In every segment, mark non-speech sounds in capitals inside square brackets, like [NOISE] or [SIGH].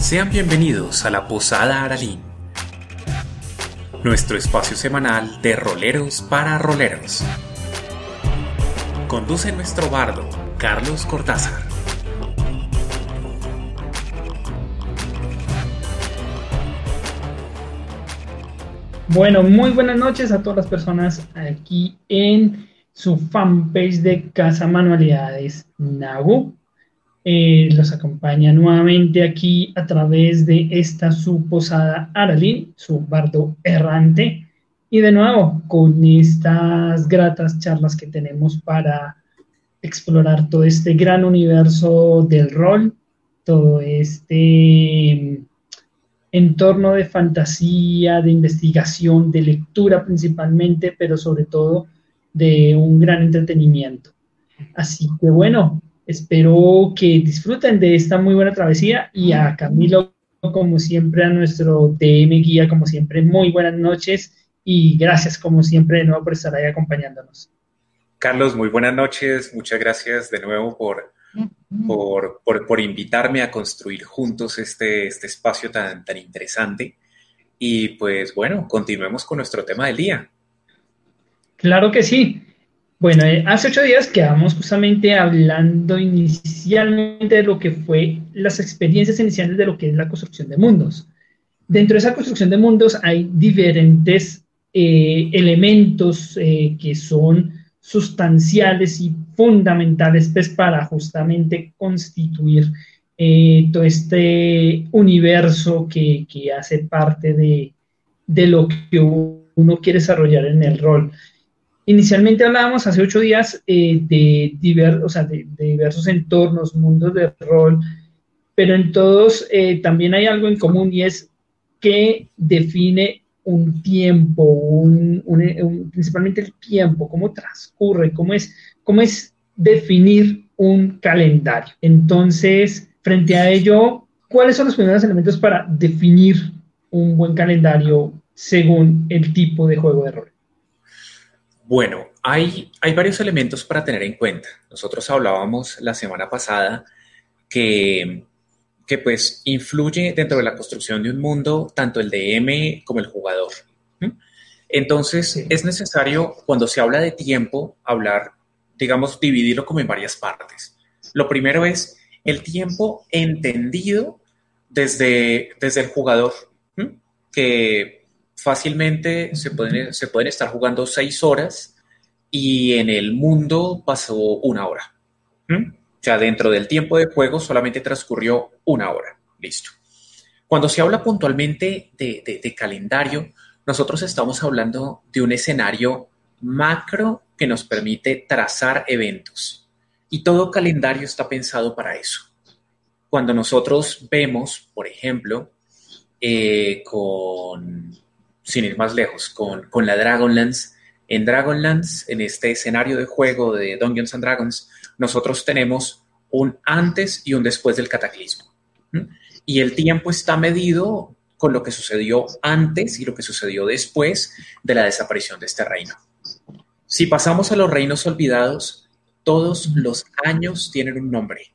Sean bienvenidos a la Posada Aralín, nuestro espacio semanal de roleros para roleros. Conduce nuestro bardo, Carlos Cortázar. Bueno, muy buenas noches a todas las personas aquí en su fanpage de Casa Manualidades Nagu. Eh, los acompaña nuevamente aquí a través de esta su posada Aralín, su bardo errante. Y de nuevo, con estas gratas charlas que tenemos para explorar todo este gran universo del rol, todo este entorno de fantasía, de investigación, de lectura principalmente, pero sobre todo de un gran entretenimiento. Así que bueno, Espero que disfruten de esta muy buena travesía y a Camilo, como siempre, a nuestro DM guía, como siempre, muy buenas noches y gracias, como siempre, de nuevo por estar ahí acompañándonos. Carlos, muy buenas noches. Muchas gracias de nuevo por, por, por, invitarme a construir juntos este, este espacio tan, tan interesante. Y pues bueno, continuemos con nuestro tema del día. Claro que sí. Bueno, eh, hace ocho días quedamos justamente hablando inicialmente de lo que fue las experiencias iniciales de lo que es la construcción de mundos. Dentro de esa construcción de mundos hay diferentes eh, elementos eh, que son sustanciales y fundamentales pues, para justamente constituir todo este universo que, que hace parte de, de, lo que uno quiere desarrollar en el rol. Inicialmente hablábamos hace ocho días eh, de, de, diversos entornos, mundos de rol, pero en todos eh, también hay algo en común y es que define un tiempo, principalmente el tiempo, cómo transcurre, cómo es, cómo es definir un calendario. Entonces, frente a ello, ¿cuáles son los primeros elementos para definir un buen calendario según el tipo de juego de rol? Bueno, hay, hay varios elementos para tener en cuenta. Nosotros hablábamos la semana pasada que, que pues influye dentro de la construcción de un mundo tanto el DM como el jugador. Entonces, es necesario, cuando se habla de tiempo, hablar, digamos, dividirlo como en varias partes. Lo primero es el tiempo entendido desde, desde el jugador, que fácilmente se pueden, se pueden estar jugando seis horas y en el mundo pasó una hora. ¿Mm? O sea, dentro del tiempo de juego solamente transcurrió una hora. Listo. Cuando se habla puntualmente de, calendario, nosotros estamos hablando de un escenario macro que nos permite trazar eventos. Y todo calendario está pensado para eso. Cuando nosotros vemos, por ejemplo, eh, con sin ir más lejos, con, con la Dragonlance. En Dragonlance, en este escenario de juego de Dungeons and Dragons, nosotros tenemos un antes y un después del cataclismo. Y el tiempo está medido con lo que sucedió antes y lo que sucedió después de la desaparición de este reino. Si pasamos a los reinos olvidados, todos los años tienen un nombre.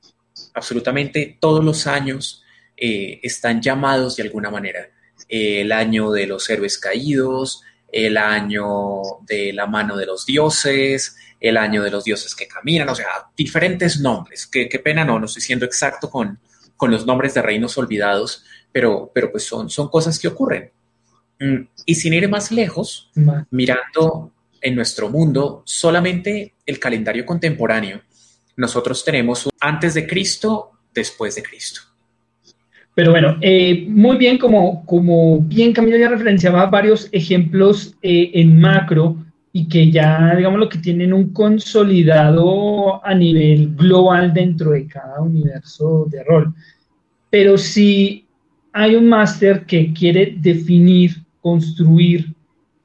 Absolutamente todos los años eh, están llamados de alguna manera el año de los héroes caídos, el año de la mano de los dioses, el año de los dioses que caminan, o sea, diferentes nombres. Qué, pena, no, no estoy siendo exacto con, con los nombres de reinos olvidados, pero, pero pues son, son cosas que ocurren. Mm, y sin ir más lejos, mirando en nuestro mundo solamente el calendario contemporáneo, nosotros tenemos antes de Cristo, después de Cristo. Pero bueno, eh, muy bien, como, como bien Camilo ya referenciaba varios ejemplos eh, en macro y que ya, digamos, lo que tienen un consolidado a nivel global dentro de cada universo de rol. Pero si hay un máster que quiere definir, construir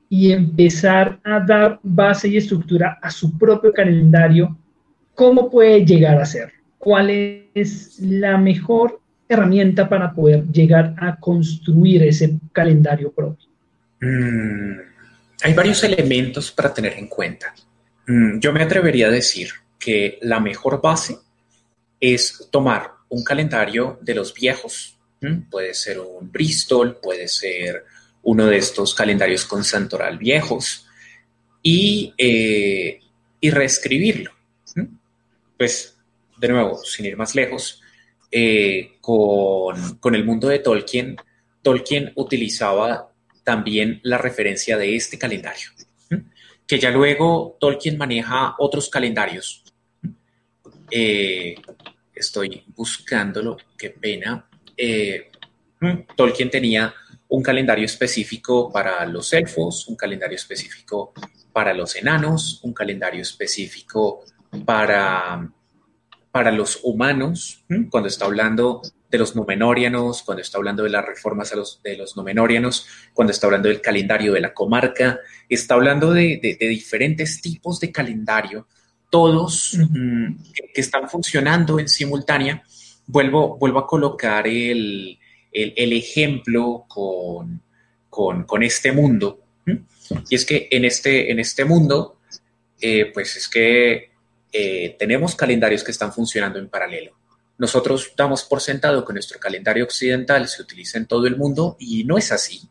y empezar a dar base y estructura a su propio calendario, ¿cómo puede llegar a ser? ¿Cuál es la mejor herramienta para poder llegar a construir ese calendario propio? Mm, hay varios elementos para tener en cuenta. Mm, yo me atrevería a decir que la mejor base es tomar un calendario de los viejos, puede ser un Bristol, puede ser uno de estos calendarios con santoral viejos y, eh, y reescribirlo. Pues, de nuevo, sin ir más lejos, eh, con, el mundo de Tolkien, Tolkien utilizaba también la referencia de este calendario, que ya luego Tolkien maneja otros calendarios. Eh, estoy buscándolo, qué pena. Eh, Tolkien tenía un calendario específico para los elfos, un calendario específico para los enanos, un calendario específico para, para los humanos, cuando está hablando de los Númenóreanos, cuando está hablando de las reformas a los, de los Númenóreanos, cuando está hablando del calendario de la comarca, está hablando de, diferentes tipos de calendario, todos que, están funcionando en simultánea. Vuelvo, vuelvo a colocar el, ejemplo con, con, este mundo. Y es que en este, en este mundo, eh, pues es que eh, tenemos calendarios que están funcionando en paralelo. Nosotros damos por sentado que nuestro calendario occidental se utiliza en todo el mundo y no es así.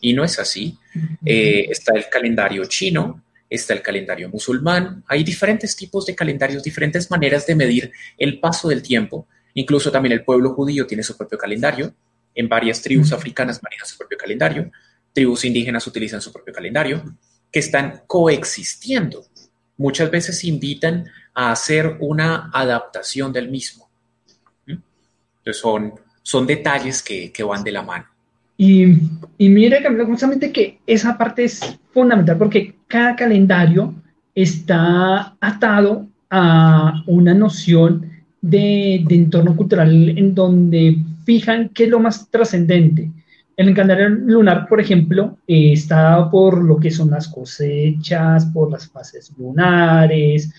Y no es así. Eh, está el calendario chino, está el calendario musulmán. Hay diferentes tipos de calendarios, diferentes maneras de medir el paso del tiempo. Incluso también el pueblo judío tiene su propio calendario. En varias tribus africanas manejan su propio calendario. Tribus indígenas utilizan su propio calendario, que están coexistiendo. Muchas veces invitan a hacer una adaptación del mismo. Entonces son, son detalles que, van de la mano. Y, y mire, justamente que esa parte es fundamental porque cada calendario está atado a una noción de, entorno cultural en donde fijan qué es lo más trascendente. El calendario lunar, por ejemplo, eh, está por lo que son las cosechas, por las fases lunares,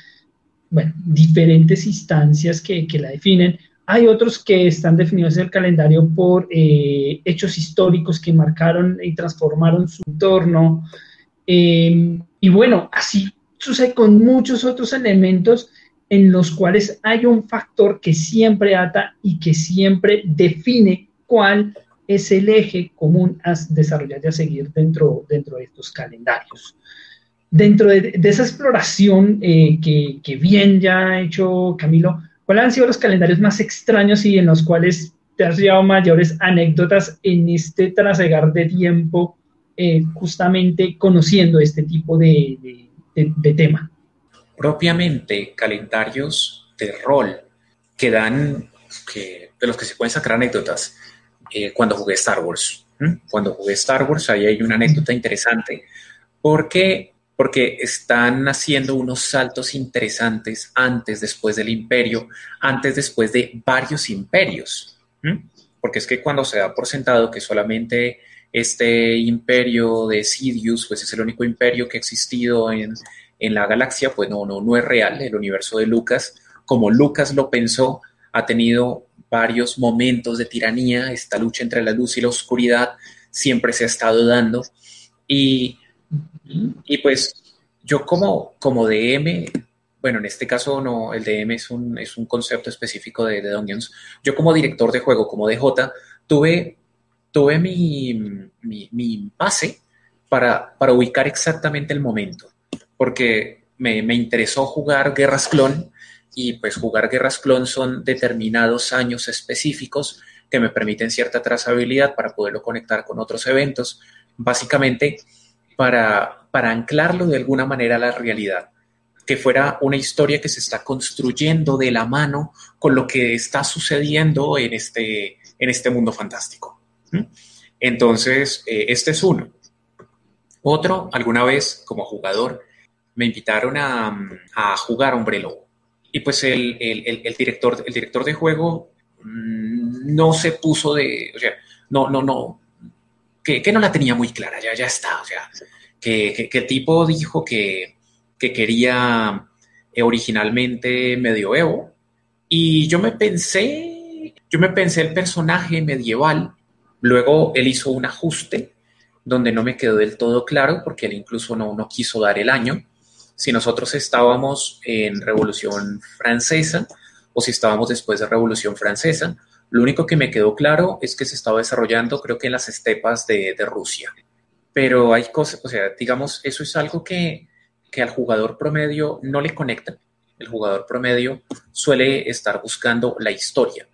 diferentes instancias que, que la definen, hay otros que están definidos en el calendario por eh, hechos históricos que marcaron y transformaron su entorno. Em, y bueno, así sucede con muchos otros elementos en los cuales hay un factor que siempre ata y que siempre define cuál es el eje común a desarrollar y a seguir dentro, dentro de estos calendarios. Dentro de, esa exploración eh, que, bien ya ha hecho Camilo, ¿Cuáles han sido los calendarios más extraños y en los cuales te has llevado mayores anécdotas en este trasegar de tiempo, eh, justamente conociendo este tipo de, tema? Propiamente calendarios de rol que dan, de los que se pueden sacar anécdotas. Eh, cuando jugué Star Wars. Cuando jugué Star Wars, ahí hay una anécdota interesante, porque porque están haciendo unos saltos interesantes antes, después del imperio, antes, después de varios imperios. Porque es que cuando se da por sentado que solamente este imperio de Sidious, pues es el único imperio que ha existido en, en la galaxia, pues no, no, no es real. El universo de Lucas, como Lucas lo pensó, ha tenido varios momentos de tiranía, esta lucha entre la luz y la oscuridad siempre se ha estado dando. Y y pues yo como, como DM, bueno, en este caso no, el DM es un, es un concepto específico de, de Dungeons. Yo como director de juego, como DJ, tuve, tuve mi, mi, mi para, para, ubicar exactamente el momento, porque me, me, interesó jugar Guerras Clon y pues jugar Guerras Clon son determinados años específicos que me permiten cierta trazabilidad para poderlo conectar con otros eventos. Básicamente, para, anclarlo de alguna manera a la realidad, que fuera una historia que se está construyendo de la mano con lo que está sucediendo en este, en este mundo fantástico. Entonces, eh, este es uno. Otro, alguna vez como jugador, me invitaron a, jugar Hombre Lobo. Y pues el, director, el director de juego mm, no se puso de, o sea, no, no, no, que, no la tenía muy clara, ya, ya está, o sea, que, el tipo dijo que, quería eh, originalmente medioevo y yo me pensé, yo me pensé el personaje medieval, luego él hizo un ajuste donde no me quedó del todo claro porque él incluso no, no quiso dar el año, si nosotros estábamos en Revolución Francesa o si estábamos después de Revolución Francesa, Lo único que me quedó claro es que se estaba desarrollando, creo que en las estepas de, Rusia. Pero hay cosas, o sea, digamos, eso es algo que, que al jugador promedio no le conecta. El jugador promedio suele estar buscando la historia,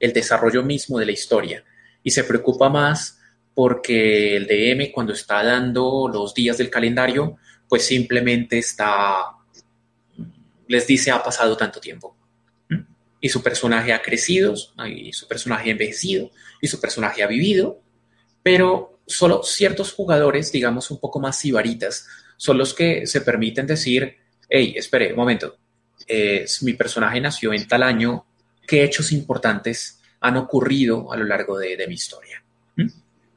el desarrollo mismo de la historia, y se preocupa más porque el DM cuando está dando los días del calendario, pues simplemente está, les dice ha pasado tanto tiempo y su personaje ha crecido, y su personaje ha envejecido, y su personaje ha vivido, pero solo ciertos jugadores, digamos un poco más sibaritas, son los que se permiten decir, hey, espere, un momento, mi personaje nació en tal año, ¿qué hechos importantes han ocurrido a lo largo de, mi historia? ¿Mm?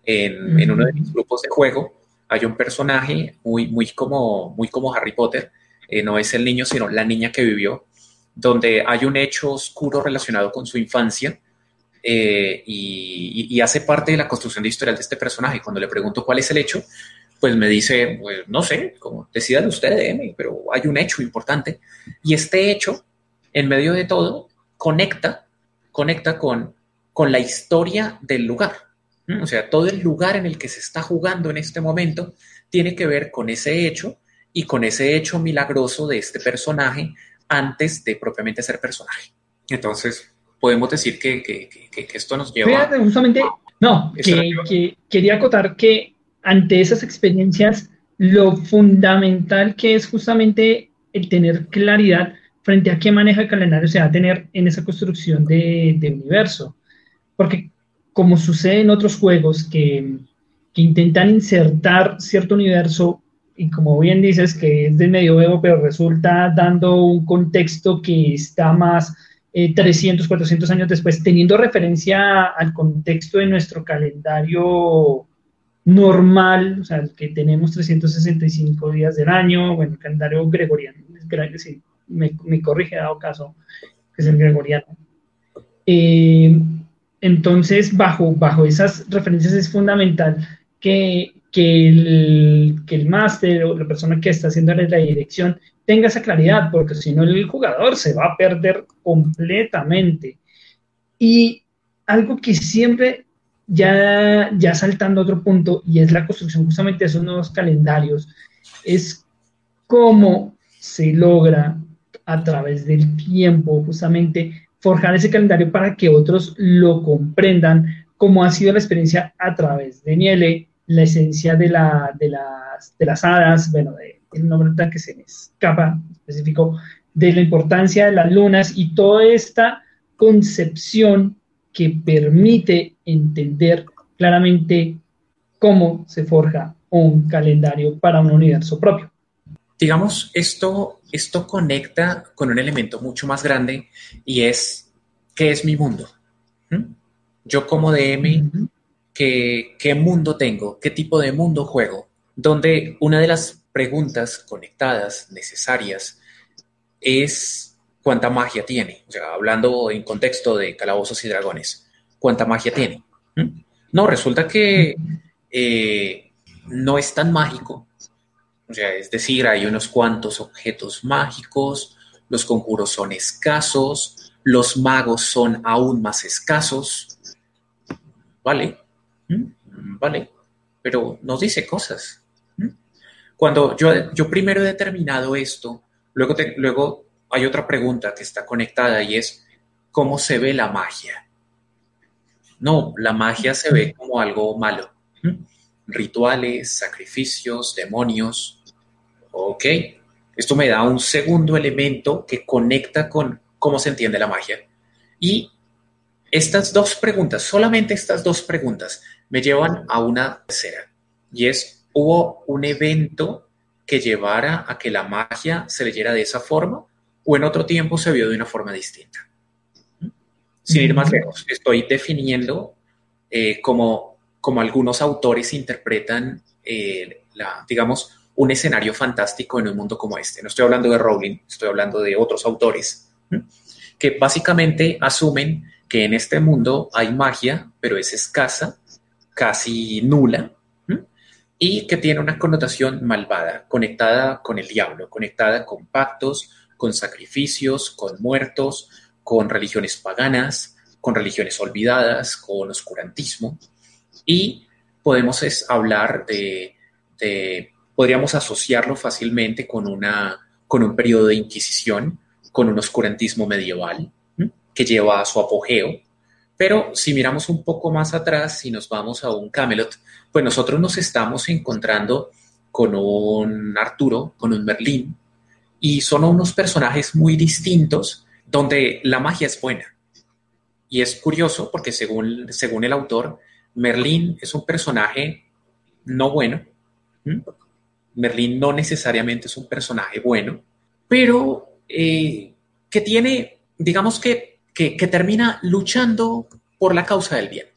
En, uno de mis grupos de juego hay un personaje muy, muy, como, muy como Harry Potter, eh, no es el niño, sino la niña que vivió, donde hay un hecho oscuro relacionado con su infancia eh, y, hace parte de la construcción de historial de este personaje. Cuando le pregunto cuál es el hecho, pues me dice, pues, no sé, como decidan ustedes, pero hay un hecho importante. Y este hecho, en medio de todo, conecta, conecta con, con la historia del lugar. O sea, todo el lugar en el que se está jugando en este momento tiene que ver con ese hecho y con ese hecho milagroso de este personaje antes de propiamente ser personaje. Entonces, podemos decir que, esto nos lleva... justamente, no, que, quería acotar que ante esas experiencias, lo fundamental que es justamente el tener claridad frente a qué maneja el calendario se va a tener en esa construcción de, universo. Porque como sucede en otros juegos que, intentan insertar cierto universo y como bien dices, que es del medioevo, pero resulta dando un contexto que está más 300, eh, 400 años después, teniendo referencia al contexto de nuestro calendario normal, o sea, el que tenemos 365 días del año, bueno, el calendario gregoriano, me, me corrige dado caso, que es el gregoriano. Eh, entonces, bajo, bajo esas referencias es fundamental que que el, que el máster o la persona que está haciendo la dirección tenga esa claridad, porque si no el jugador se va a perder completamente. Y algo que siempre, ya, ya saltando a otro punto, y es la construcción justamente de esos nuevos calendarios, es cómo se logra a través del tiempo justamente forjar ese calendario para que otros lo comprendan, como ha sido la experiencia a través de Niele, la esencia de, la, de, las, hadas, bueno, de, el nombre que se me escapa específico, de la importancia de las lunas y toda esta concepción que permite entender claramente cómo se forja un calendario para un universo propio. Digamos, esto, esto conecta con un elemento mucho más grande y es, ¿qué es mi mundo? ¿Mm? Yo como DM qué, mundo tengo, qué tipo de mundo juego, donde una de las preguntas conectadas, necesarias, es cuánta magia tiene. O sea, hablando en contexto de calabozos y dragones, ¿cuánta magia tiene? ¿Mm? No, resulta que eh, no es tan mágico. O sea, es decir, hay unos cuantos objetos mágicos, los conjuros son escasos, los magos son aún más escasos. ¿Vale? ¿Mm? Vale, pero nos dice cosas. ¿Mm? Cuando yo, yo primero he determinado esto, luego, luego hay otra pregunta que está conectada y es, ¿cómo se ve la magia? No, la magia se ve como algo malo. ¿Mm? Rituales, sacrificios, demonios. Ok, esto me da un segundo elemento que conecta con cómo se entiende la magia. Y estas dos preguntas, solamente estas dos preguntas, me llevan a una tercera, y es, ¿hubo un evento que llevara a que la magia se leyera de esa forma o en otro tiempo se vio de una forma distinta? Sin ir más lejos, estoy definiendo eh, como, como algunos autores interpretan, eh, la, digamos, un escenario fantástico en un mundo como este. No estoy hablando de Rowling, estoy hablando de otros autores que básicamente asumen que en este mundo hay magia, pero es escasa casi nula y que tiene una connotación malvada, conectada con el diablo, conectada con pactos, con sacrificios, con muertos, con religiones paganas, con religiones olvidadas, con oscurantismo, y podemos hablar de, podríamos asociarlo fácilmente con, una, con un periodo de inquisición, con un oscurantismo medieval que lleva a su apogeo. Pero si miramos un poco más atrás, si nos vamos a un Camelot, pues nosotros nos estamos encontrando con un Arturo, con un Merlín, y son unos personajes muy distintos donde la magia es buena. Y es curioso porque según, según el autor, Merlín es un personaje no bueno. Merlín no necesariamente es un personaje bueno, pero eh, que tiene, digamos que, que, termina luchando por la causa del bien.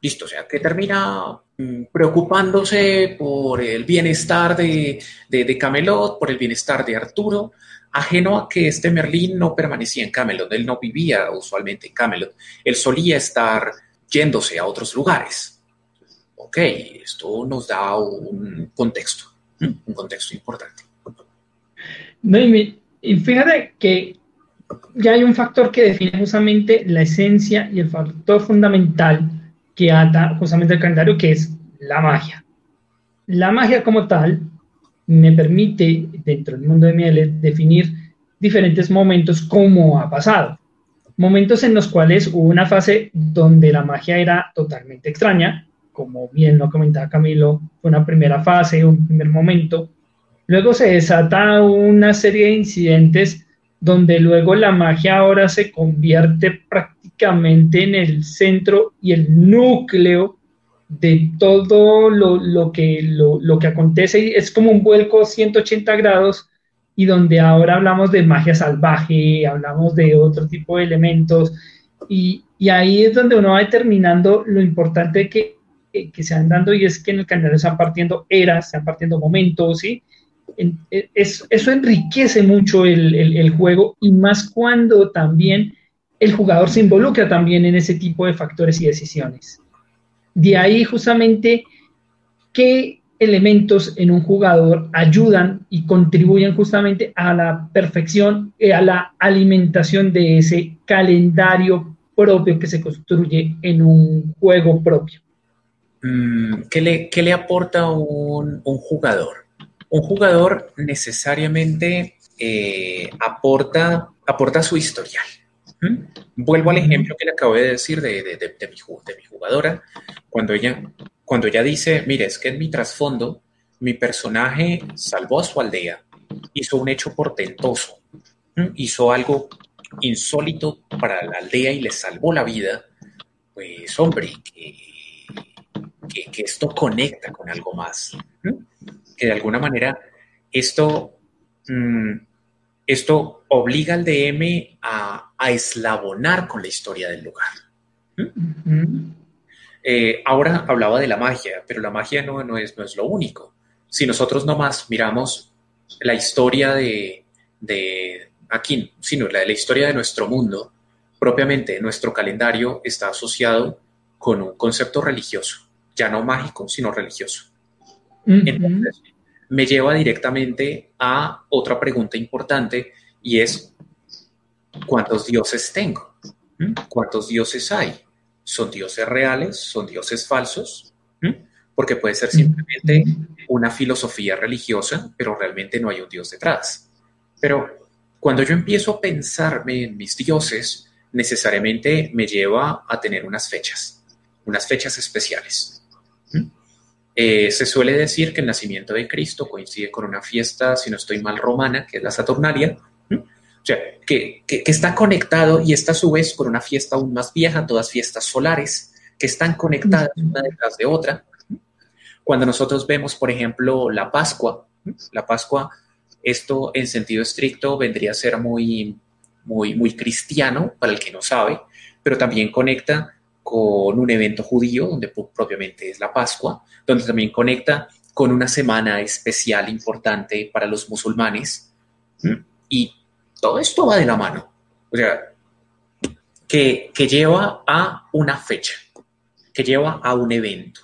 Listo, o sea, que termina mm, preocupándose por el bienestar de, de, Camelot, por el bienestar de Arturo, ajeno a que este Merlín no permanecía en Camelot, él no vivía usualmente en Camelot, él solía estar yéndose a otros lugares. Ok, esto nos da un contexto, un contexto importante. No, y, fíjate que ya hay un factor que define justamente la esencia y el factor fundamental que ata justamente el calendario, que es la magia. La magia como tal me permite, dentro del mundo de Mieles, definir diferentes momentos como ha pasado momentos en los cuales hubo una fase donde la magia era totalmente extraña, como bien lo comentaba Camilo, fue una primera fase, un primer momento. Luego se desata una serie de incidentes donde luego la magia ahora se convierte prácticamente en el centro y el núcleo de todo lo, que, lo, lo que acontece. Es como un vuelco 180 grados y donde ahora hablamos de magia salvaje, hablamos de otro tipo de elementos, y, y ahí es donde uno va determinando lo importante que, que, se van dando, y es que en el calendario se van partiendo eras, se van partiendo momentos, ¿sí? es, eso enriquece mucho el, el, juego, y más cuando también el jugador se involucra también en ese tipo de factores y decisiones. De ahí justamente que elementos en un jugador ayudan y contribuyen justamente a la perfección, y a la alimentación de ese calendario propio que se construye en un juego propio. Mm, ¿Qué le, le aporta un, jugador? Un jugador necesariamente eh, aporta, aporta su historial. Vuelvo al ejemplo que le acabo de decir de, de, de, mi, de mi jugadora, cuando ella cuando ella dice, mire, es que en mi trasfondo, mi personaje salvó a su aldea, hizo un hecho portentoso, hizo algo insólito para la aldea y le salvó la vida, pues hombre, que, que, esto conecta con algo más, que de alguna manera esto, mm, esto obliga al DM a, a, eslabonar con la historia del lugar. Eh, ahora hablaba de la magia, pero la magia no, no, es, no es lo único. Si nosotros nomás miramos la historia de, de aquí, sino la, la historia de nuestro mundo, propiamente nuestro calendario está asociado con un concepto religioso, ya no mágico, sino religioso. Entonces, me lleva directamente a otra pregunta importante y es, ¿cuántos dioses tengo? ¿Mm? ¿Cuántos dioses hay? son dioses reales, son dioses falsos, porque puede ser simplemente una filosofía religiosa, pero realmente no hay un dios detrás. Pero cuando yo empiezo a pensarme en mis dioses, necesariamente me lleva a tener unas fechas, unas fechas especiales. Eh, se suele decir que el nacimiento de Cristo coincide con una fiesta, si no estoy mal, romana, que es la Saturnalia, o sea, que, está conectado y está a su vez con una fiesta aún más vieja, todas fiestas solares, que están conectadas una detrás de otra. Cuando nosotros vemos, por ejemplo, la Pascua, la Pascua, esto en sentido estricto vendría a ser muy, muy, muy cristiano para el que no sabe, pero también conecta con un evento judío, donde propiamente es la Pascua, donde también conecta con una semana especial importante para los musulmanes. Y todo esto va de la mano. O sea, que, lleva a una fecha, que lleva a un evento.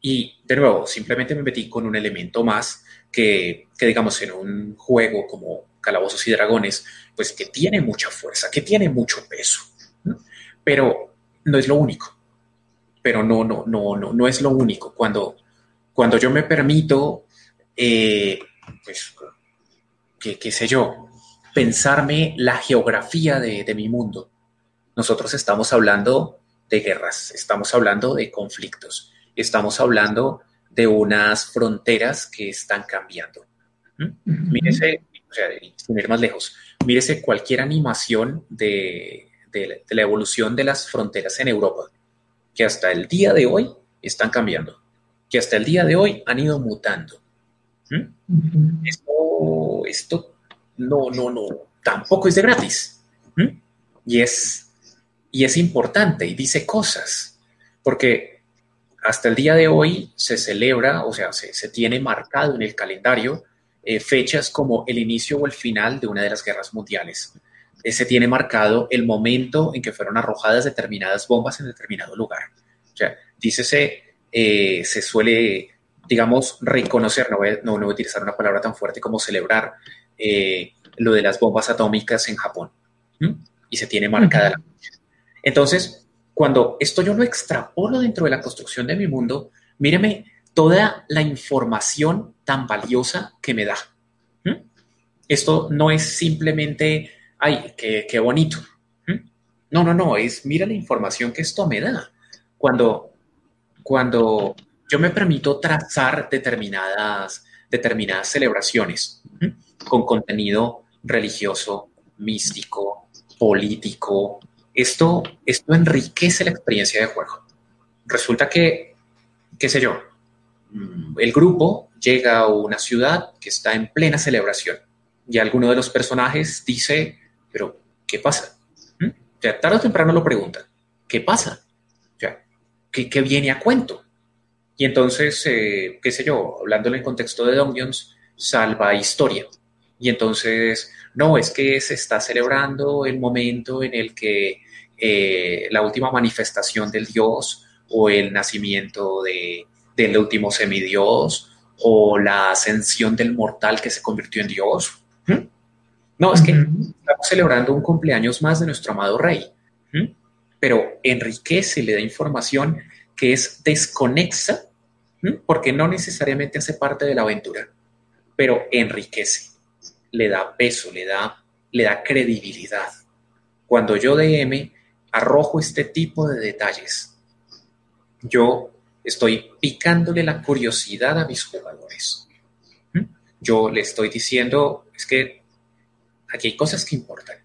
Y de nuevo, simplemente me metí con un elemento más que, que digamos, en un juego como Calabozos y Dragones, pues que tiene mucha fuerza, que tiene mucho peso, pero no es lo único. Pero no, no, no, no, no es lo único. Cuando, cuando yo me permito, eh, pues, qué sé yo, pensarme la geografía de, de mi mundo, nosotros estamos hablando de guerras, estamos hablando de conflictos, estamos hablando de unas fronteras que están cambiando. Mírese, o sea, sin ir más lejos, mírese cualquier animación de, la evolución de las fronteras en Europa, que hasta el día de hoy están cambiando, que hasta el día de hoy han ido mutando. esto, esto no, no, no, tampoco es de gratis. Y es, y es importante y dice cosas, porque hasta el día de hoy se celebra, o sea, se, tiene marcado en el calendario eh, fechas como el inicio o el final de una de las guerras mundiales. Eh, se tiene marcado el momento en que fueron arrojadas determinadas bombas en determinado lugar. O sea, dícese, eh, se suele, digamos, reconocer, no voy, a, no, voy, a utilizar una palabra tan fuerte como celebrar lo de las bombas atómicas en Japón. Y se tiene marcada la fecha. Entonces, cuando esto yo lo extrapolo dentro de la construcción de mi mundo, míreme toda la información tan valiosa que me da. Esto no es simplemente, ay, qué, bonito. No, no, no, es, mira la información que esto me da. Cuando, cuando yo me permito trazar determinadas, determinadas celebraciones con contenido religioso, místico, político, esto, esto enriquece la experiencia de juego. Resulta que, qué sé yo, mm, el grupo llega a una ciudad que está en plena celebración y alguno de los personajes dice, pero, ¿qué pasa? ¿Mm? O sea, tarde o temprano lo pregunta, ¿qué pasa? O sea, ¿qué, viene a cuento? Y entonces, eh, qué sé yo, hablando en contexto de Dungeons, salva historia. Y entonces, no, es que se está celebrando el momento en el que eh, la última manifestación del Dios o el nacimiento de, del último semidios o la ascensión del mortal que se convirtió en Dios. ¿Mm? No, es que celebrando un cumpleaños más de nuestro amado rey, pero enriquece, le da información que es desconexa, porque no necesariamente hace parte de la aventura, pero enriquece, le da peso, le da, le da credibilidad. Cuando yo DM arrojo este tipo de detalles, yo estoy picándole la curiosidad a mis jugadores. Yo le estoy diciendo, es que aquí hay cosas que importan.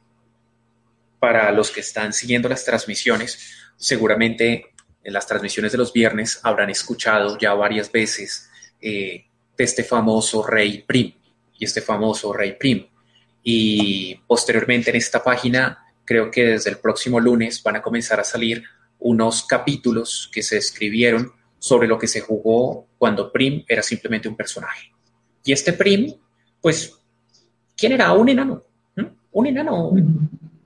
Para los que están siguiendo las transmisiones, seguramente en las transmisiones de los viernes habrán escuchado ya varias veces eh, de este famoso Rey Prim y este famoso Rey Prim. Y posteriormente en esta página creo que desde el próximo lunes van a comenzar a salir unos capítulos que se escribieron sobre lo que se jugó cuando Prim era simplemente un personaje. Y este Prim, pues, ¿quién era? Un enano. Un enano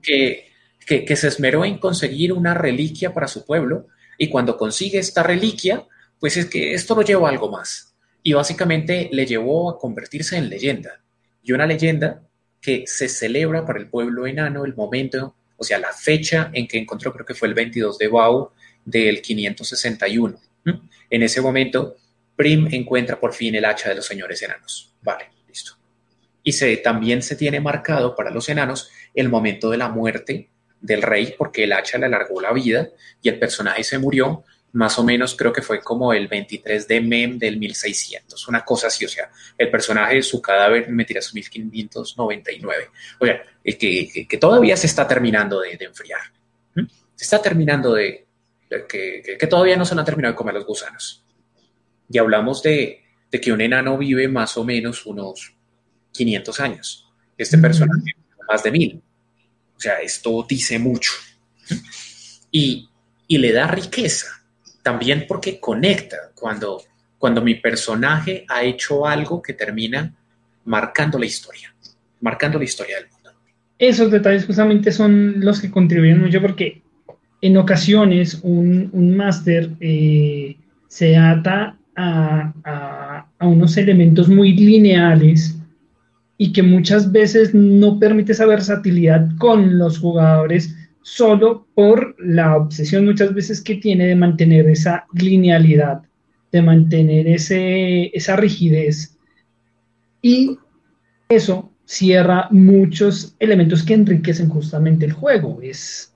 que, que, se esmeró en conseguir una reliquia para su pueblo y cuando consigue esta reliquia, pues es que esto lo llevó a algo más. Y básicamente le llevó a convertirse en leyenda. Y una leyenda que se celebra para el pueblo enano el momento, o sea, la fecha en que encontró, creo que fue el 22 de Bau del 561. En ese momento, Prim encuentra por fin el hacha de los señores enanos. Vale. Y también se tiene marcado para los enanos el momento de la muerte del rey, porque el hacha le alargó la vida y el personaje se murió más o menos creo que fue como el 23 de Mem del 1600, una cosa así, o sea, el personaje su cadáver me tira su 1599, o sea, que, que, todavía se está terminando de, enfriar, se está terminando de, que, que, todavía no se han terminado de comer los gusanos. Y hablamos de que un enano vive más o menos unos 500 años, este personaje más de mil, o sea, esto dice mucho. Y, y le da riqueza también porque conecta cuando, cuando mi personaje ha hecho algo que termina marcando la historia, marcando la historia del mundo. Esos detalles justamente son los que contribuyen mucho porque en ocasiones un, un máster eh, se ata a, a unos elementos muy lineales y que muchas veces no permite esa versatilidad con los jugadores solo por la obsesión muchas veces que tiene de mantener esa linealidad, de mantener ese, esa rigidez. Y eso cierra muchos elementos que enriquecen justamente el juego. Es,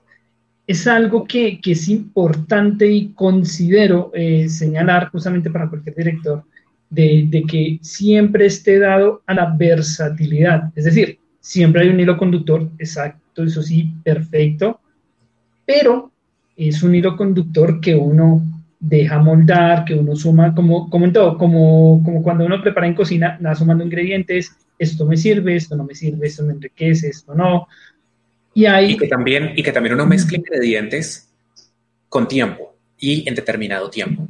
es algo que, es importante y considero eh, señalar justamente para cualquier director, de, que siempre esté dado a la versatilidad. Es decir, siempre hay un hilo conductor, exacto, eso sí, perfecto, pero es un hilo conductor que uno deja moldar, que uno suma, como, como en todo, como, como cuando uno prepara en cocina, va sumando ingredientes, esto me sirve, esto no me sirve, esto me enriquece, esto no. Y, hay... y, que, también, y que también uno mezcla ingredientes con tiempo y en determinado tiempo.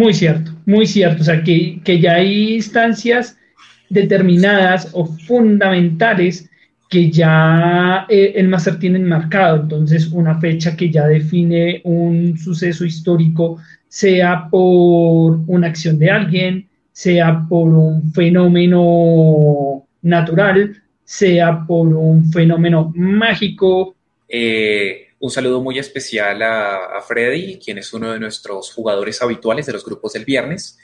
Muy cierto, muy cierto. O sea, que, que ya hay instancias determinadas o fundamentales que ya eh, el máster tiene marcado. Entonces, una fecha que ya define un suceso histórico, sea por una acción de alguien, sea por un fenómeno natural, sea por un fenómeno mágico. Eh, un saludo muy especial a, Freddy, quien es uno de nuestros jugadores habituales de los grupos del viernes.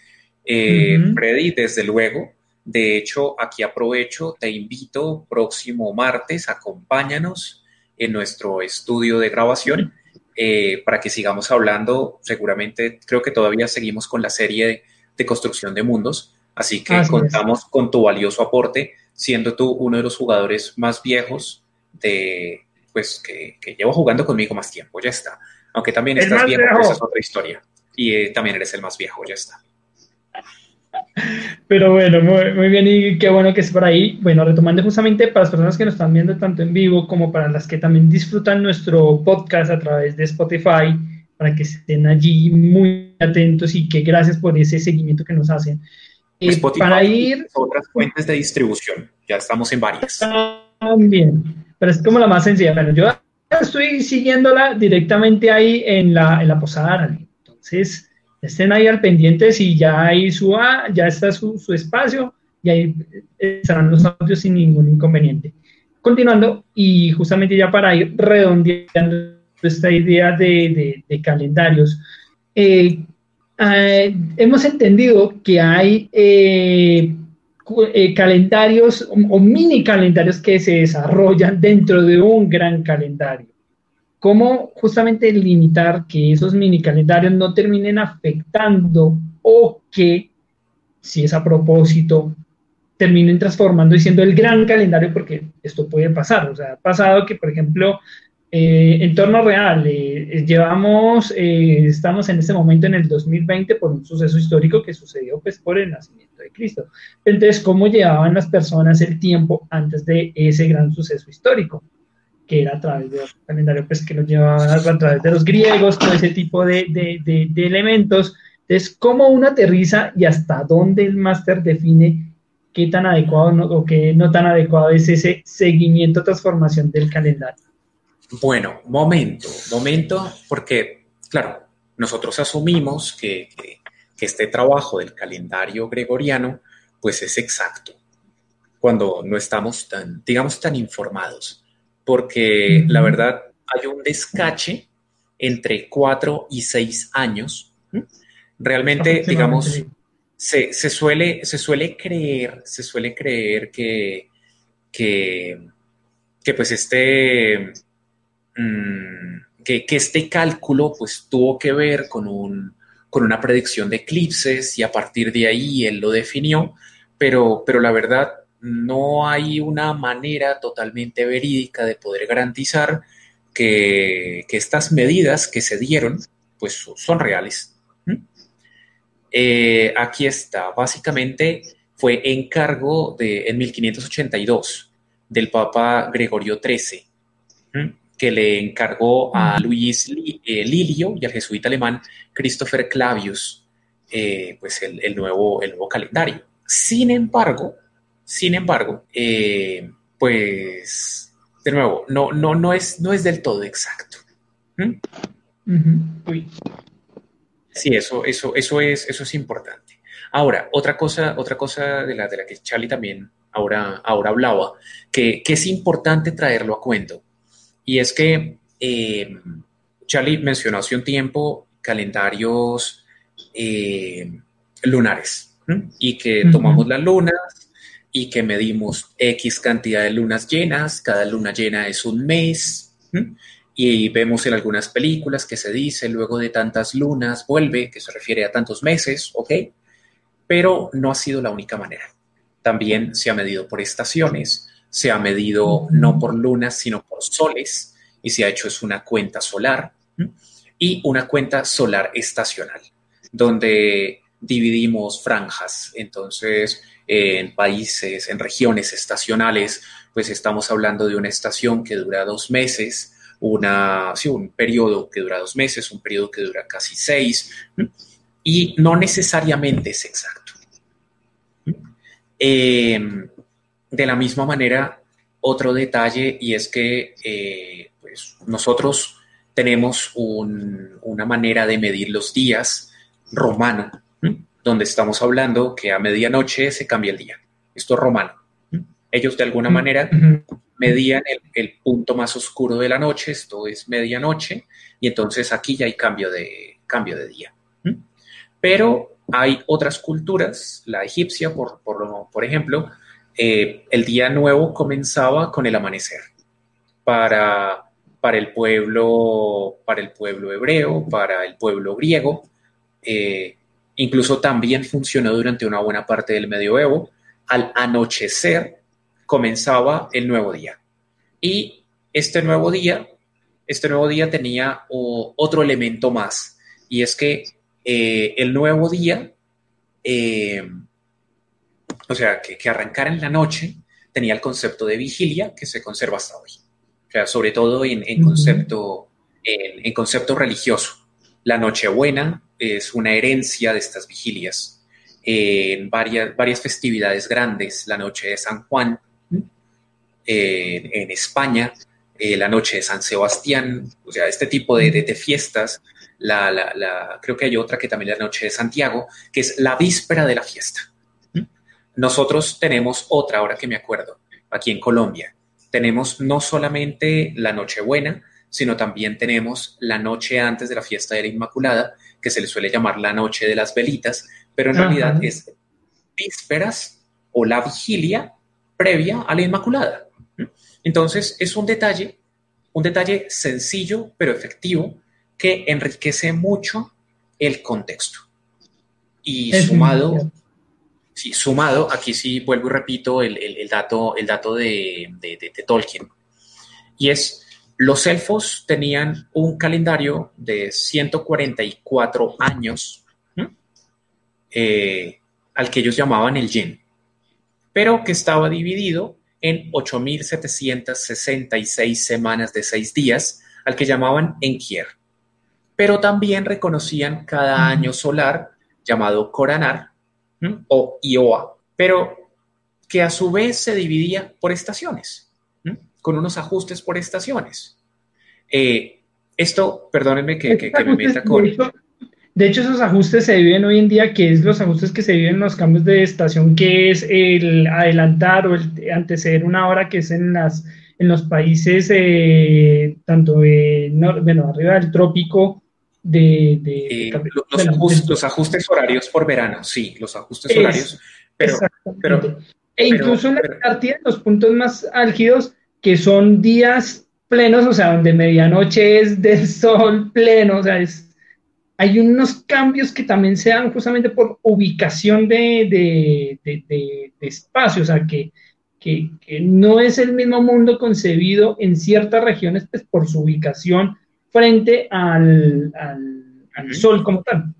Eh, Freddy, desde luego, de hecho, aquí aprovecho, te invito próximo martes, acompáñanos en nuestro estudio de grabación eh, para que sigamos hablando. Seguramente, creo que todavía seguimos con la serie de, construcción de mundos, así que contamos con tu valioso aporte, siendo tú uno de los jugadores más viejos de, pues que, llevo jugando conmigo más tiempo, ya está. Aunque también estás viejo, esa es otra historia. Y eh, también eres el más viejo, ya está. [LAUGHS] Pero bueno, muy, bien y qué bueno que es por ahí. Bueno, retomando justamente para las personas que nos están viendo tanto en vivo como para las que también disfrutan nuestro podcast a través de Spotify, para que estén allí muy atentos y que gracias por ese seguimiento que nos hacen. Eh, Spotify para ir... Otras fuentes de distribución, ya estamos en varias. También pero es como la más sencilla. Bueno, yo estoy siguiéndola directamente ahí en la, en la posada Entonces, estén ahí al pendiente si ya hay su ya está su, su espacio y ahí estarán los audios sin ningún inconveniente. Continuando, y justamente ya para ir redondeando esta idea de, de, calendarios, eh, eh, hemos entendido que hay eh, eh, calendarios o, mini calendarios que se desarrollan dentro de un gran calendario. ¿Cómo justamente limitar que esos mini calendarios no terminen afectando o que, si es a propósito, terminen transformando y siendo el gran calendario? Porque esto puede pasar. O sea, ha pasado que, por ejemplo, eh, entorno real, eh, llevamos, eh, estamos en este momento en el 2020 por un suceso histórico que sucedió pues por el nacimiento de Cristo. Entonces, ¿cómo llevaban las personas el tiempo antes de ese gran suceso histórico? Que era a través de los calendarios pues, que nos llevaban a, través de los griegos, todo ese tipo de elementos. Entonces, ¿cómo uno aterriza y hasta dónde el máster define qué tan adecuado o qué no tan adecuado es ese seguimiento, transformación del calendario? Bueno, momento, momento, porque, claro, nosotros asumimos que, este trabajo del calendario gregoriano, pues es exacto, cuando no estamos tan, digamos, tan informados, porque la verdad hay un descache entre cuatro y seis años. Realmente, digamos, se, suele, se suele creer, se suele creer que, que, que pues este Mm, que, este cálculo pues tuvo que ver con, un, con una predicción de eclipses y a partir de ahí él lo definió, pero, pero la verdad no hay una manera totalmente verídica de poder garantizar que, estas medidas que se dieron pues son reales. ¿Mm? Eh, aquí está, básicamente fue encargo de, en 1582 del Papa Gregorio XIII que le encargó a Luis eh, Lilio y al jesuita alemán Christopher Clavius eh, pues el, nuevo, el nuevo calendario. Sin embargo, sin embargo, eh, pues de nuevo, no, no, no, es, no es del todo exacto. ¿Mm? Sí, eso, eso, eso, es, eso es importante. Ahora, otra cosa, otra cosa de la, de la que Charlie también ahora, ahora hablaba, que, es importante traerlo a cuento, y es que eh, Charlie mencionó hace un tiempo calendarios eh, lunares y que tomamos las lunas y que medimos X cantidad de lunas llenas, cada luna llena es un mes y vemos en algunas películas que se dice luego de tantas lunas vuelve, que se refiere a tantos meses, ¿ok? Pero no ha sido la única manera. También se ha medido por estaciones, se ha medido no por lunas, sino por soles, y se ha hecho es una cuenta solar y una cuenta solar estacional, donde dividimos franjas. Entonces, en países, en regiones estacionales, pues estamos hablando de una estación que dura dos meses, una, un periodo que dura dos meses, un periodo que dura casi seis, y no necesariamente es exacto. De la misma manera, otro detalle, y es que eh, pues nosotros tenemos una manera de medir los días romano, donde estamos hablando que a medianoche se cambia el día. Esto es romano. Ellos de alguna manera medían el, punto más oscuro de la noche, esto es medianoche, y entonces aquí ya hay cambio de, cambio de día. Pero hay otras culturas, la egipcia, por, por, ejemplo, eh, el día nuevo comenzaba con el amanecer. Para, para, el pueblo, para el pueblo hebreo, para el pueblo griego, eh, incluso también funcionó durante una buena parte del medioevo. Al anochecer comenzaba el nuevo día. Y este nuevo día, este nuevo día tenía otro elemento más, y es que eh, el nuevo día, o sea, que, que arrancara en la noche, tenía el concepto de vigilia que se conserva hasta hoy. O sea, sobre todo en, concepto, en, concepto religioso. La Nochebuena es una herencia de estas vigilias. En varias, varias festividades grandes, la noche de San Juan, en España, eh, la noche de San Sebastián, o sea, este tipo de, de, fiestas. La, la, creo que hay otra que también es la noche de Santiago, que es la víspera de la fiesta. Nosotros tenemos otra, ahora que me acuerdo, aquí en Colombia. Tenemos no solamente la Nochebuena, sino también tenemos la noche antes de la fiesta de la Inmaculada, que se le suele llamar la noche de las velitas, pero en realidad es vísperas o la vigilia previa a la Inmaculada. Entonces, es un detalle, un detalle sencillo pero efectivo que enriquece mucho el contexto. Y sumado, sí, sumado, aquí sí vuelvo y repito el, dato, el dato de, Tolkien. Y es, los elfos tenían un calendario de 144 años eh, al que ellos llamaban el Yen, pero que estaba dividido en 8.766 semanas de seis días, al que llamaban Enkier. Pero también reconocían cada año solar llamado O Ioa, pero que a su vez se dividía por estaciones, con unos ajustes por estaciones. Eh, esto, perdónenme que, me meta con... De hecho, esos ajustes se viven hoy en día, que es los ajustes que se viven en los cambios de estación, que es el adelantar o el anteceder una hora, que es en las en los países eh, tanto de, bueno, arriba del trópico de... Eh, los, ajustes, horarios por verano, sí, los ajustes horarios. Pero, pero, e incluso en la partida de los puntos más álgidos, que son días plenos, o sea, donde medianoche es del [LAUGHS] sol pleno, o sea, es hay unos cambios que también se dan justamente por ubicación de, de, espacio, o sea, que, no es el mismo mundo concebido en ciertas regiones pues, por su ubicación frente al, Sol como tal.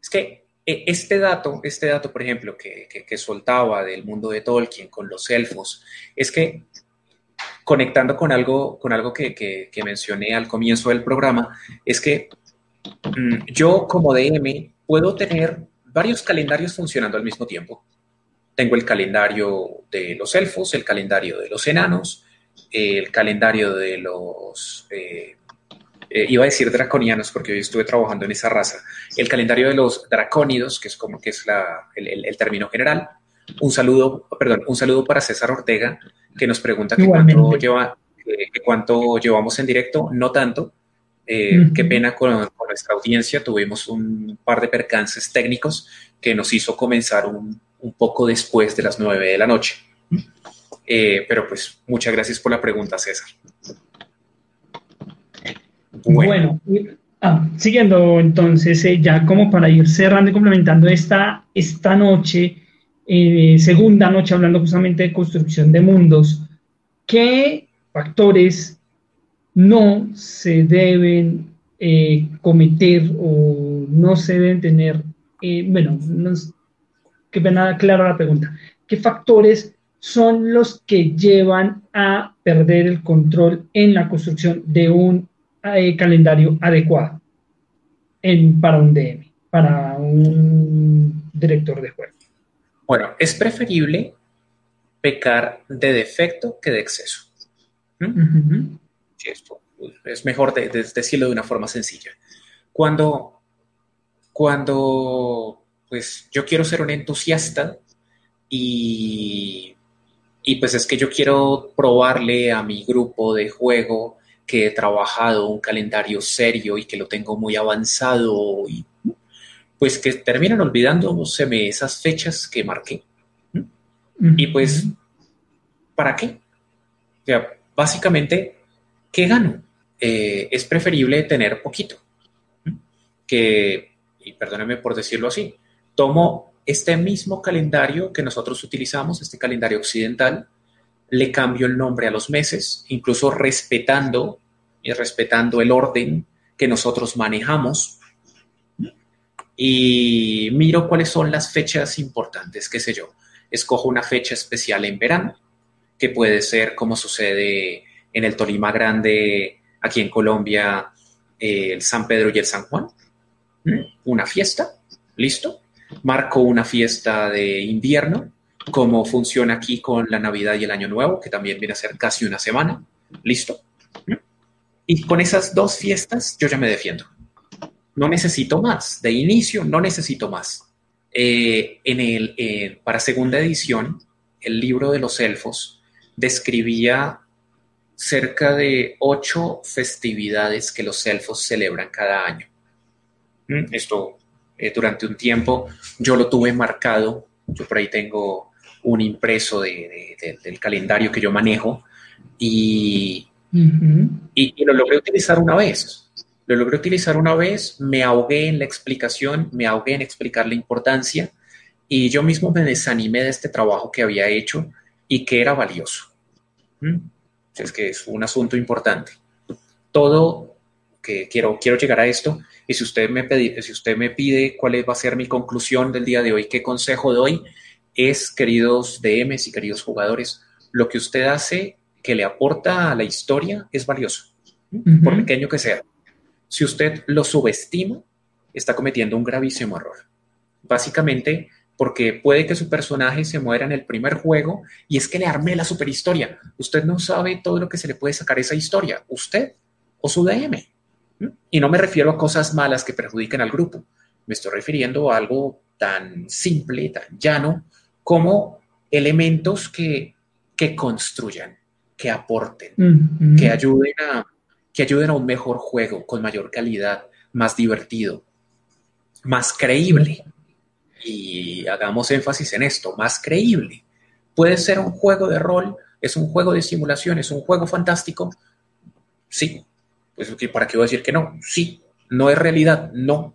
Es que e, este dato, este dato, por ejemplo, que, soltaba del mundo de Tolkien con los elfos, es que conectando con algo, con algo que, que mencioné al comienzo del programa, es que Mm, yo como DM puedo tener varios calendarios funcionando al mismo tiempo. Tengo el calendario de los elfos, el calendario de los enanos, el calendario de los, eh, eh, iba a decir draconianos porque hoy estuve trabajando en esa raza, el calendario de los dracónidos, que es como que es el, término general. Un saludo, perdón, un saludo para César Ortega, que nos pregunta que cuánto, lleva, cuánto llevamos en directo, no tanto. Eh, qué pena con, nuestra audiencia, tuvimos un par de percances técnicos que nos hizo comenzar un, un poco después de las nueve de la noche. Eh, pero pues muchas gracias por la pregunta, César. Bueno, ah, siguiendo entonces, eh, ya como para ir cerrando y complementando esta, esta noche, eh, segunda noche hablando justamente de construcción de mundos, ¿qué factores no se deben cometer o no se deben tener? bueno, no, que nada clara la pregunta. ¿Qué factores son los que llevan a perder el control en la construcción de un eh, calendario adecuado en, para un DM, para un director de juego. Bueno, es preferible pecar de defecto que de exceso. ¿Mm? es mejor decirlo de una forma sencilla. Cuando, cuando pues yo quiero ser un entusiasta y y pues es que yo quiero probarle a mi grupo de juego que he trabajado un calendario serio y que lo tengo muy avanzado y pues que terminan olvidándoseme esas fechas que marqué. Y pues, ¿para qué? O sea, básicamente, ¿qué gano? Eh, es preferible tener poquito. Que, y perdóneme por decirlo así, tomo este mismo calendario que nosotros utilizamos, este calendario occidental, le cambio el nombre a los meses, incluso respetando y respetando el orden que nosotros manejamos. Y miro cuáles son las fechas importantes, qué sé yo. Escojo una fecha especial en verano, que puede ser como sucede en el Tolima Grande, aquí en Colombia, el San Pedro y el San Juan. Una fiesta, listo marco una fiesta de invierno, como funciona aquí con la Navidad y el Año Nuevo, que también viene a ser casi una semana. ¿Listo? Y con esas dos fiestas yo ya me defiendo. No necesito más. De inicio no necesito más. Eh, en el, para segunda edición, el libro de los elfos describía cerca de ocho festividades que los elfos celebran cada año. ¿Mm? Esto eh, durante un tiempo. Yo lo tuve marcado, yo por ahí tengo un impreso del calendario que yo manejo y, y, lo logré utilizar una vez. Lo logré utilizar una vez, me ahogué en la explicación, me ahogué en explicar la importancia y yo mismo me desanimé de este trabajo que había hecho y que era valioso. ¿Mm? Es que es un asunto importante. Todo que quiero, quiero llegar a esto y si usted me, pide, si usted me pide cuál va a ser mi conclusión del día de hoy, qué consejo doy, es, queridos DMs y queridos jugadores, lo que usted hace que le aporta a la historia es valioso, por pequeño que sea. Si usted lo subestima, está cometiendo un gravísimo error. Básicamente, porque puede que su personaje se muera en el primer juego y es que le armé la superhistoria. Usted no sabe todo lo que se le puede sacar esa historia, usted o su DM. Y no me refiero a cosas malas que perjudiquen al grupo. Me estoy refiriendo a algo tan simple, tan llano, como elementos que, construyan, que aporten, que, ayuden a, que ayuden a un mejor juego, con mayor calidad, más divertido, más creíble. Y hagamos énfasis en esto, más creíble. Puede ser un juego de rol, es un juego de simulación, es un juego fantástico. Sí, pues, ¿para qué voy a decir que no? Sí, no es realidad, no.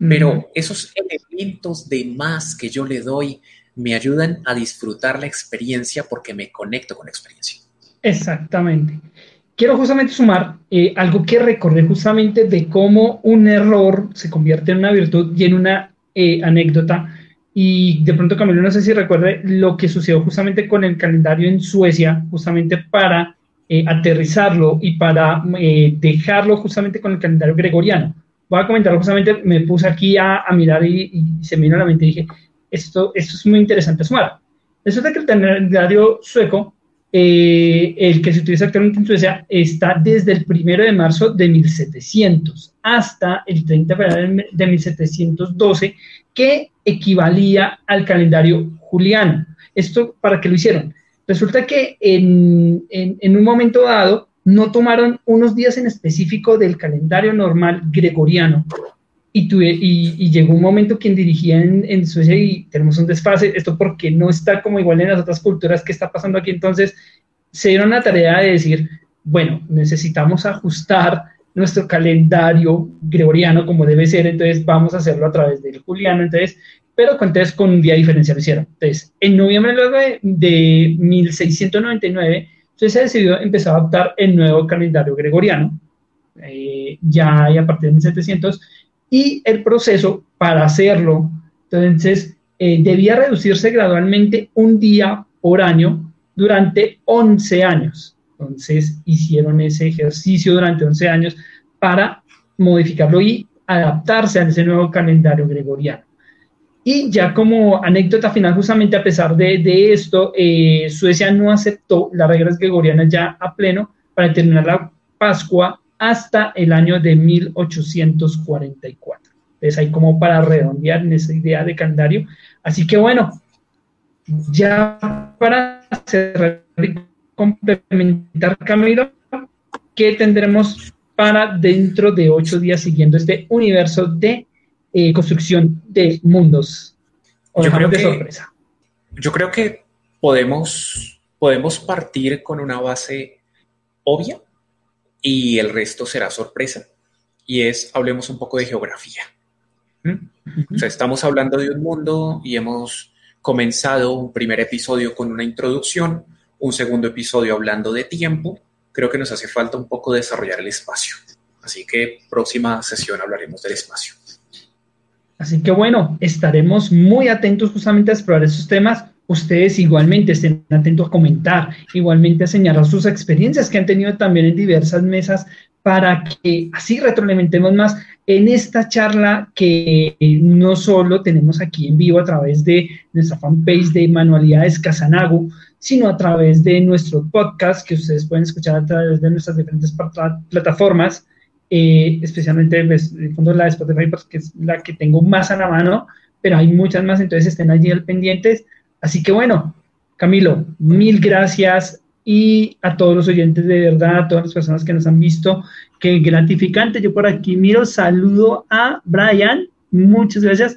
Pero esos elementos de más que yo le doy me ayudan a disfrutar la experiencia porque me conecto con la experiencia. Exactamente. Quiero justamente sumar eh, algo que recordé justamente de cómo un error se convierte en una virtud y en una eh, anécdota. Y de pronto, Camilo, no sé si recuerde lo que sucedió justamente con el calendario en Suecia, justamente para eh, aterrizarlo y para dejarlo justamente con el calendario gregoriano. Voy a comentarlo justamente, me puse aquí a, mirar y, se me vino a la mente y dije, esto, es muy interesante sumar. Resulta que el calendario sueco eh, el que se utiliza actualmente en Suecia está desde el primero de marzo de 1700 hasta el 30 de febrero de 1712, que equivalía al calendario juliano. ¿Esto para qué lo hicieron? Resulta que en, un momento dado no tomaron unos días en específico del calendario normal gregoriano y, tuve, y, llegó un momento quien dirigía en, en, Suecia y tenemos un desfase, esto porque no está como igual en las otras culturas que está pasando aquí, entonces se dieron la tarea de decir, bueno, necesitamos ajustar nuestro calendario gregoriano como debe ser, entonces vamos a hacerlo a través del juliano, entonces, pero entonces con un día diferencial lo hicieron. Entonces, en noviembre de, de 1699, entonces se decidió empezar a adoptar el nuevo calendario gregoriano, eh, ya a partir de 1700, y el proceso para hacerlo, entonces, eh, debía reducirse gradualmente un día por año durante 11 años. Entonces, hicieron ese ejercicio durante 11 años para modificarlo y adaptarse a ese nuevo calendario gregoriano. Y ya como anécdota final, justamente a pesar de, esto, eh, Suecia no aceptó las reglas gregorianas ya a pleno para terminar la Pascua hasta el año de 1844. Entonces, ahí como para redondear en esa idea de calendario. Así que bueno, ya para cerrar y complementar, Camilo, ¿qué tendremos para dentro de ocho días siguiendo este universo de eh, construcción de mundos? yo creo, que, sorpresa? yo creo que podemos, podemos partir con una base obvia y el resto será sorpresa. Y es, hablemos un poco de geografía. ¿Mm? O sea, estamos hablando de un mundo y hemos comenzado un primer episodio con una introducción, un segundo episodio hablando de tiempo. Creo que nos hace falta un poco desarrollar el espacio. Así que próxima sesión hablaremos del espacio. Así que bueno, estaremos muy atentos justamente a explorar esos temas ustedes igualmente estén atentos a comentar, igualmente a señalar sus experiencias que han tenido también en diversas mesas para que así retroalimentemos más en esta charla que no solo tenemos aquí en vivo a través de nuestra fanpage de Manualidades Casanago, sino a través de nuestro podcast que ustedes pueden escuchar a través de nuestras diferentes plataformas, eh, especialmente pues, el fondo la de Spotify, porque es la que tengo más a la mano, pero hay muchas más, entonces estén allí al pendientes Así que bueno, Camilo, mil gracias y a todos los oyentes de verdad, a todas las personas que nos han visto, qué gratificante. Yo por aquí miro, saludo a Brian, muchas gracias,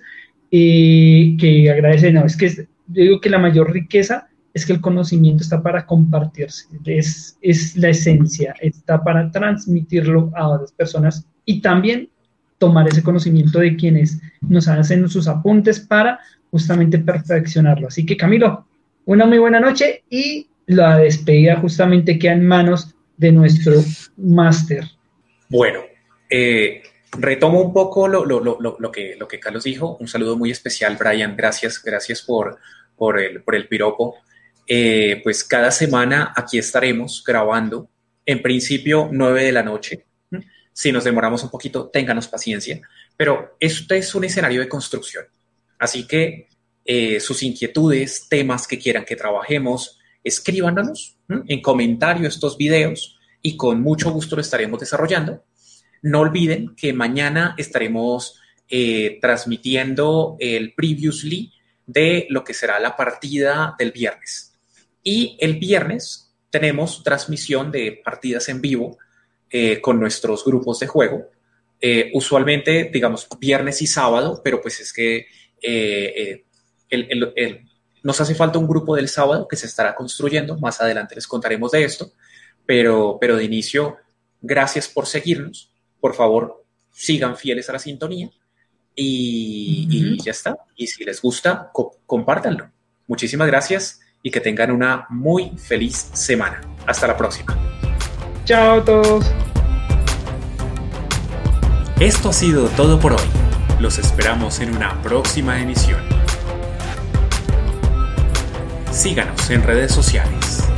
eh, que agradece, no, es que yo digo que la mayor riqueza es que el conocimiento está para compartirse, es, es la esencia, está para transmitirlo a otras personas y también tomar ese conocimiento de quienes nos hacen sus apuntes para justamente perfeccionarlo. Así que Camilo, una muy buena noche y la despedida justamente queda en manos de nuestro máster. Bueno, eh, retomo un poco lo, lo, lo, lo, que, lo que Carlos dijo. Un saludo muy especial, Brian. Gracias, gracias por, por, el, por el piropo. Eh, pues cada semana aquí estaremos grabando, en principio 9 de la noche. Si nos demoramos un poquito, ténganos paciencia. Pero este es un escenario de construcción. Así que eh, sus inquietudes, temas que quieran que trabajemos, escríbanos en comentario estos videos y con mucho gusto lo estaremos desarrollando. No olviden que mañana estaremos eh, transmitiendo el previously de lo que será la partida del viernes. Y el viernes tenemos transmisión de partidas en vivo eh, con nuestros grupos de juego. usualmente, digamos, viernes y sábado, pero pues es que eh, eh, nos hace falta un grupo del sábado que se estará construyendo, más adelante les contaremos de esto, pero, pero de inicio, gracias por seguirnos, por favor, sigan fieles a la sintonía y, ya está. Y si les gusta, compártanlo. Muchísimas gracias y que tengan una muy feliz semana. Hasta la próxima. Chao a todos. Esto ha sido todo por hoy. Los esperamos en una próxima emisión. Síganos en redes sociales.